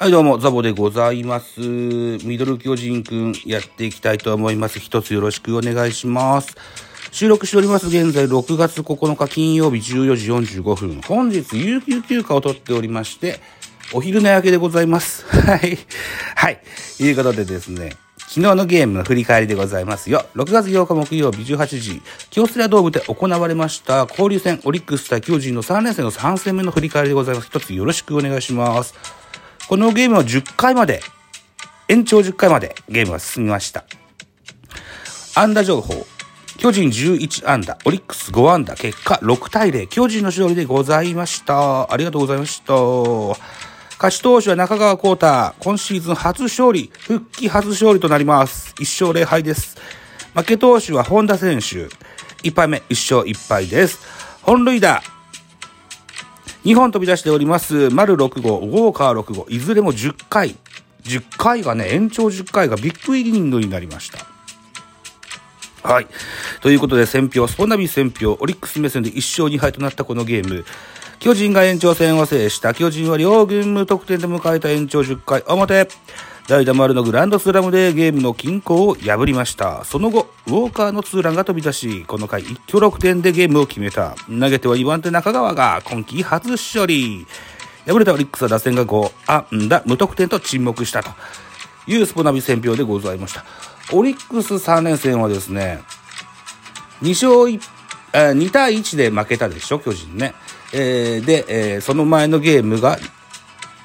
はい、どうも、ザボでございます。ミドル巨人くん、やっていきたいと思います。一つよろしくお願いします。収録しております。現在、6月9日金曜日14時45分。本日、有給休暇を取っておりまして、お昼寝明けでございます。はい。はい。ということでですね、昨日のゲームの振り返りでございますよ。6月8日木曜日18時、京セラドームで行われました交流戦オリックス対巨人の3連戦の3戦目の振り返りでございます。一つよろしくお願いします。このゲームは10回まで、延長10回までゲームが進みました。安打情報。巨人11安打、オリックス5安打、結果6対0、巨人の勝利でございました。ありがとうございました。勝ち投手は中川幸太、今シーズン初勝利、復帰初勝利となります。1勝0敗です。負け投手は本田選手、1敗目、1勝1敗です。本塁打、2本飛び出しております。丸6号、ウォーカー6号、いずれも10回。10回がね、延長10回がビッグイニングになりました。はい。ということで、選票、スポナビ選票、オリックス目線で1勝2敗となったこのゲーム。巨人が延長戦を制した。巨人は両軍無得点で迎えた延長10回表。代打丸のグランドスラムでゲームの均衡を破りました。その後、ウォーカーのツーランが飛び出し、この回一挙6点でゲームを決めた。投げては2番手中川が今季初勝利。敗れたオリックスは打線が5安打無得点と沈黙したというスポナビ選票でございました。オリックス3連戦はですね、2勝1、えー2対1で負けたでしょ、巨人ね。えーで、えーその前のゲームが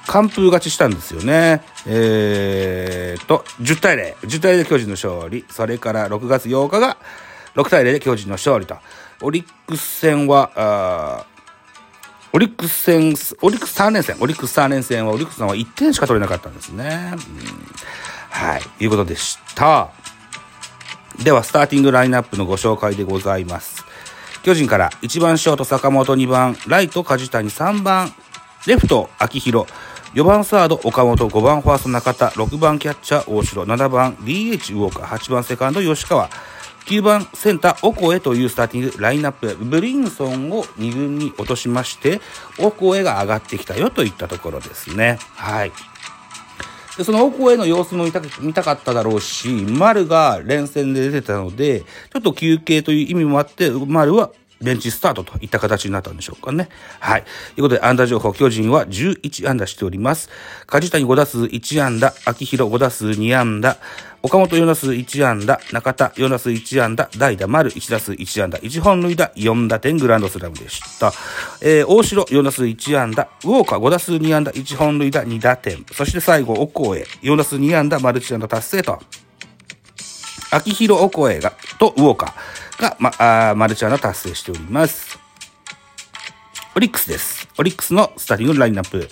完封勝ちしたんですよね。えーと、10対0。10対0で巨人の勝利。それから6月8日が6対0で巨人の勝利と。オリックス戦は、オリックス戦、オリックス3連戦、オリックス3連戦はオリックスさんは1点しか取れなかったんですね。うんはい、いうことでした。では、スターティングラインナップのご紹介でございます。巨人から1番ショート坂本2番ライト梶谷3番レフト秋広4番サード岡本。5番ファースト中田。6番キャッチャー大城。7番 DH ウォーカー。8番セカンド吉川。9番センターオコエというスターティングラインナップ。ブリンソンを2軍に落としましてオコエが上がってきたよといったところですね。はい。でそのオコエの様子も見た見たかっただろうし、丸が連戦で出てたので、ちょっと休憩という意味もあって、丸はベンチスタートといった形になったんでしょうかね。はい。ということで、安打情報、巨人は11安打しております。梶谷5打数1安打、秋広5打数2安打、岡本4打数1安打、中田4打数1安打、代打丸1打数1安打、1本塁打4打点グランドスラムでした。えー、大城4打数1安打、ウォーカー5打数2安打、1本塁打2打点、そして最後、オコエ。4打数2安打、マルチ安打達成と。秋広オコエが、とウォーカー。が、ま、あマルチ安打達成しております。オリックスです。オリックスのスターティングラインナップ。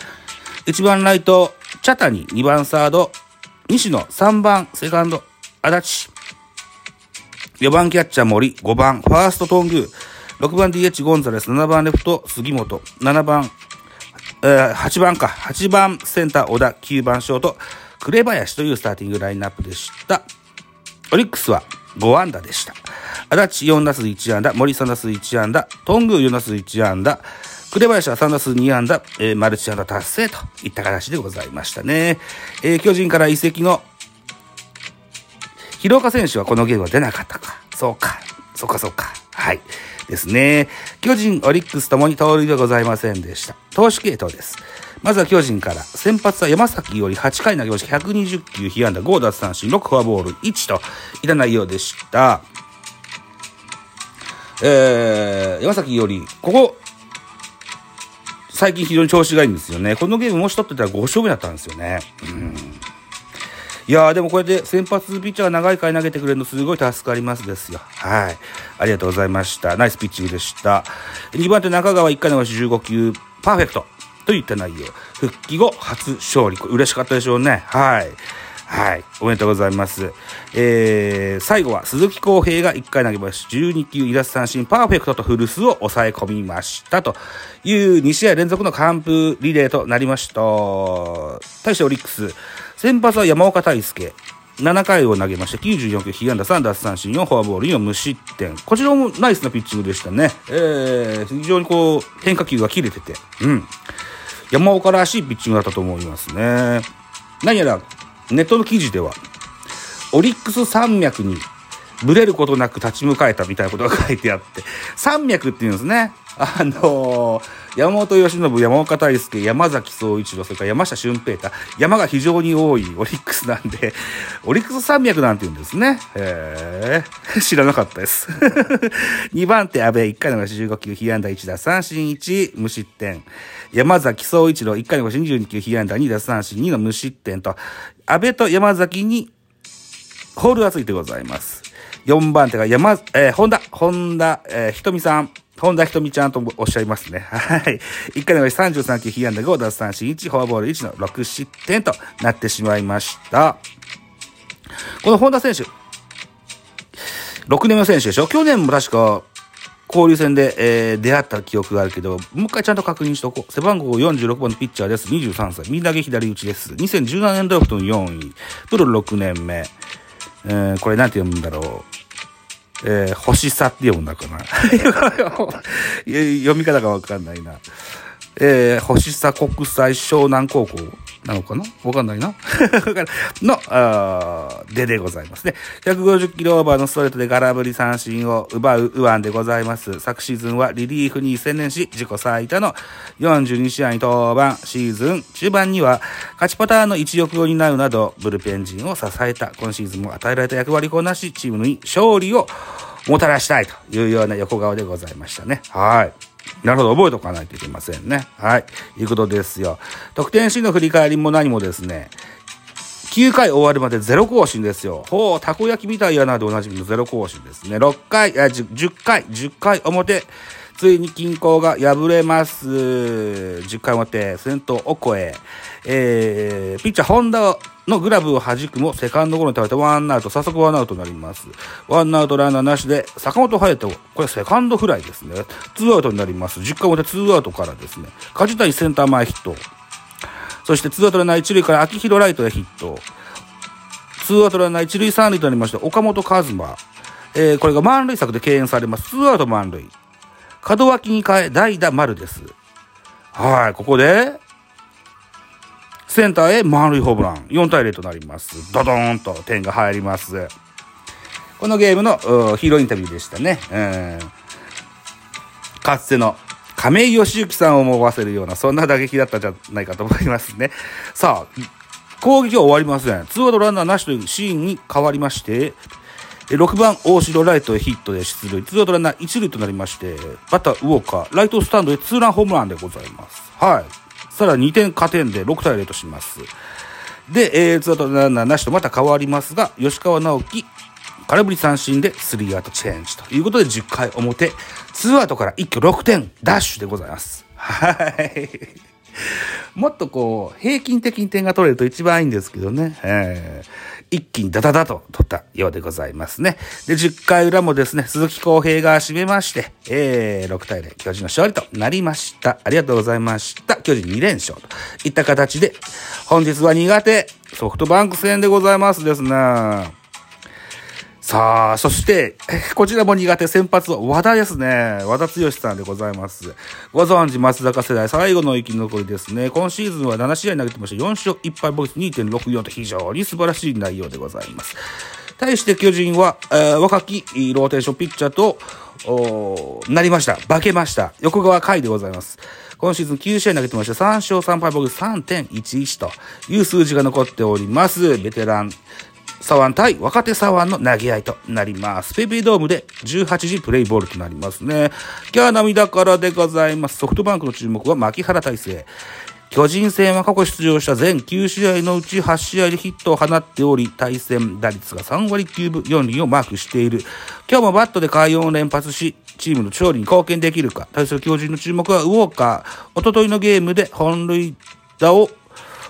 1番ライト、茶谷、2番サード、西野、3番セカンド、足立。4番キャッチャー森、5番ファーストトング、6番 DH ゴンザレス、7番レフト杉本、7番、えー8番か、8番センター小田、9番ショート、紅林というスターティングラインナップでした。オリックスは5安打でした。足立4打数1安打、森3打数1安打、頓宮4打数1安打、紅林は3打数2安打、えーマルチ安打達成といった形でございましたね。えー巨人から移籍の広岡選手はこのゲームは出なかったか。そうか。そうかそうか。はい。ですね。巨人、オリックスともに盗塁ではございませんでした。投手系統です。まずは巨人から、先発は山崎より8回投げまして120球、被安打5奪三振、6フォアボール1といった内容でした。えー、山崎より、ここ、最近非常に調子がいいんですよね。このゲームもし取ってたら5勝目だったんですよね。うんいやーでもこれで先発ピッチャーが長い回投げてくれるのすごい助かりますですよ。はい。ありがとうございました。ナイスピッチングでした。2番手中川1回のし15球、パーフェクト。といった内容。復帰後初勝利。嬉しかったでしょうね。はい。はい。おめでとうございます。えー、最後は鈴木康平が1回投げまし、12球2奪三振、パーフェクトとフルスを抑え込みましたという2試合連続の完封リレーとなりました。対してオリックス、先発は山岡大輔。7回を投げまして、94球、被安打3奪三振4フォアボール4無失点。こちらもナイスなピッチングでしたね。えー、非常にこう、変化球が切れてて、うん。山岡らしいピッチングだったと思いますね。何やら、ネットの記事では、オリックス山脈にブレることなく立ち向かえたみたいなことが書いてあって、山脈っていうんですね。あのー、山本由伸、山岡大輔、山崎総一郎、それから山下俊平太、山が非常に多いオリックスなんで、オリックス山脈なんて言うんですね。へえ、知らなかったです。2番手、阿部、1回の85球、被安打1打、三振1、無失点。山崎総一郎、1回の22球、被安打2打、三振2の無失点と、阿部と山崎に、ホールがついてございます。4番手が山、えー、本田、本田、えー、ひとみさん。本田ひとみちゃんとおっしゃいますね。はい。1回の33球、被安打5、奪三振1、フォアボール1の6失点となってしまいました。この本田選手、6年目の選手でしょ？去年も確か、交流戦で、えー、出会った記憶があるけど、もう一回ちゃんと確認しとこう。背番号46番のピッチャーです。23歳。右投げ左打ちです。2017年ドラフトの4位。プロ6年目。えー、これなんて読むんだろう。えー、星さって読むんだかな。読み方がわかんないな。えー、星さ国際湘南高校なのかな？わかんないな。の、あででございますね。150キロオーバーのストレートで空振り三振を奪う右腕でございます。昨シーズンはリリーフに専念し、自己最多の42試合に登板、シーズン中盤には勝ちパターンの一翼を担うなど、ブルペン陣を支えた今シーズンも与えられた役割をこなし、チームに勝利をもたらしたいというような横顔でございましたね。はい。なるほど、覚えておかないといけませんね。はい。いうことですよ。得点シーンの振り返りも何もですね、9回終わるまでゼロ行進ですよ。ほう、たこ焼きみたいやなでおなじみのゼロ行進ですね。6回、10回、10回表、ついに均衡が破れます。10回表、先頭、オコエ。えー、ピッチャー、ホンダのグラブを弾くも、セカンドゴロに倒れてワンアウト、早速ワンアウトになります。ワンアウトランナーなしで、坂本隼人、これセカンドフライですね。ツーアウトになります。10回表ツーアウトからですね、梶谷センター前ヒット。そしてツーアウトランナー一塁から秋広ライトへヒット。ツーアウトランナー一塁三塁となりまして、岡本和真。えー、これが満塁策で敬遠されます。ツーアウト満塁。門脇に変え、代打丸です。はい、ここで、センターへ満塁ホームラン。4対0となります。ドドーンと点が入ります。このゲームのヒーローインタビューでしたね。うん。かつての亀井義行さんを思わせるような、そんな打撃だったんじゃないかと思いますね。さあ、攻撃は終わりません。ツーアウトランナーなしというシーンに変わりまして、6番大城ライトへヒットで出塁。ツーアウトランナー1塁となりまして、バッターウォーカー、ライトスタンドへツーランホームランでございます。はい。さらに2点加点で6対0とします。で、えー、ツーアウトランナーなしとまた変わりますが、吉川直樹、空振り三振でスリーアウトチェンジということで10回表、ツーアウトから一挙6点、ダッシュでございます。はい。もっとこう、平均的に点が取れると一番いいんですけどね。えー一気にダダダと取ったようでございますね。で、10回裏もですね、鈴木康平が締めまして、えー、6対0、巨人の勝利となりました。ありがとうございました。巨人2連勝といった形で、本日は苦手、ソフトバンク戦でございますですね。さあ、そして、こちらも苦手先発は和田ですね。和田剛さんでございます。ご存知松坂世代最後の生き残りですね。今シーズンは7試合投げてました。4勝1敗ボイス2.64と非常に素晴らしい内容でございます。対して巨人は、えー、若きローテーションピッチャーと、なりました。化けました。横川海でございます。今シーズン9試合投げてました。3勝3敗ボイス3.11という数字が残っております。ベテラン左腕対若手左腕の投げ合いとなります。ペペドームで18時プレイボールとなりますね。今日は涙からでございます。ソフトバンクの注目は牧原大成。巨人戦は過去出場した全9試合のうち8試合でヒットを放っており、対戦打率が3割9分4厘をマークしている。今日もバットで快音を連発し、チームの勝利に貢献できるか。対する巨人の注目はウォーカー。おとといのゲームで本塁打を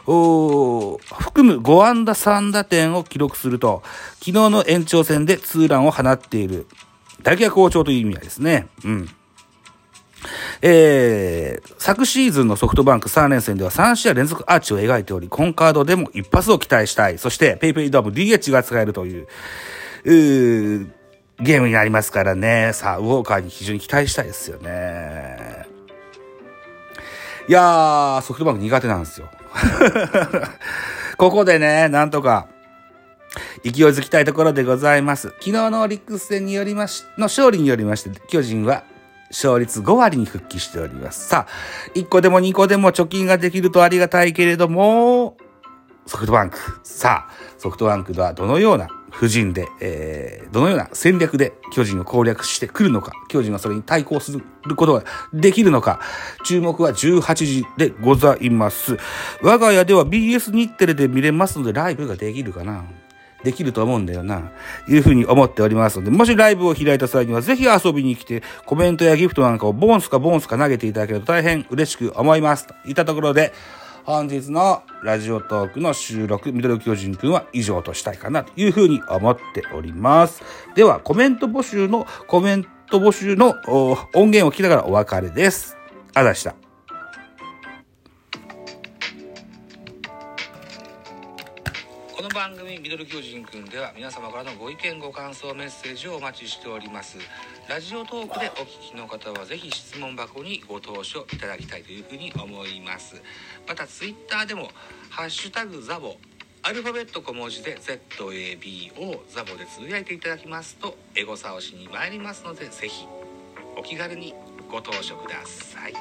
含む5安打3打点を記録すると、昨日の延長戦でツーランを放っている。打撃が好調という意味合いですね。うん。えー、昨シーズンのソフトバンク3連戦では3試合連続アーチを描いており、今カードでも一発を期待したい。そして、ペイペイドーム DH が使えるという、うーゲームになりますからね。さあ、ウォーカーに非常に期待したいですよね。いやー、ソフトバンク苦手なんですよ。ここでね、なんとか、勢いづきたいところでございます。昨日のオリックス戦によりまし、の勝利によりまして、巨人は勝率5割に復帰しております。さあ、1個でも2個でも貯金ができるとありがたいけれども、ソフトバンク。さあ、ソフトバンクはどのような布陣で、えー、どのような戦略で巨人を攻略してくるのか、巨人はそれに対抗することができるのか、注目は18時でございます。我が家では BS 日テレで見れますので、ライブができるかな？できると思うんだよな。いうふうに思っておりますので、もしライブを開いた際にはぜひ遊びに来て、コメントやギフトなんかをボンスかボンスか投げていただけると大変嬉しく思います。といったところで、本日のラジオトークの収録、ミドル巨人くんは以上としたいかなというふうに思っております。では、コメント募集の、コメント募集の音源を聞きながらお別れです。あざした。番組ミドル巨人くんでは皆様からのご意見ご感想メッセージをお待ちしております。ラジオトークでお聞きの方はぜひ質問箱にご投書いただきたいというふうに思います。またツイッターでも「ハッシュタグザボ」アルファベット小文字で ZABO ザボでつぶやいていただきますとエゴサをしに参りますのでぜひお気軽にご投書ください。